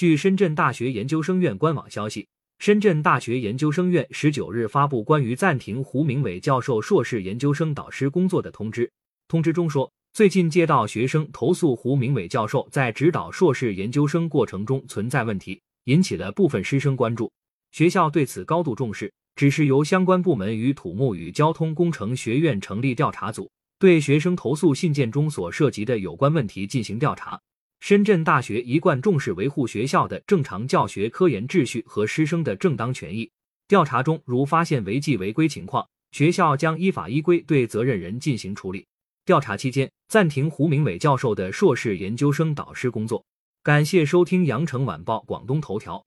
据深圳大学研究生院官网消息，深圳大学研究生院十九日发布关于暂停胡明伟教授硕士研究生导师工作的通知。通知中说，最近接到学生投诉胡明伟教授在指导硕士研究生过程中存在问题，引起了部分师生关注。学校对此高度重视，指示由相关部门与土木与交通工程学院成立调查组，对学生投诉信件中所涉及的有关问题进行调查。深圳大学一贯重视维护学校的正常教学科研秩序和师生的正当权益。调查中如发现违纪违规情况，学校将依法依规对责任人进行处理。调查期间，暂停胡明伟教授的硕士研究生导师工作。感谢收听羊城晚报广东头条。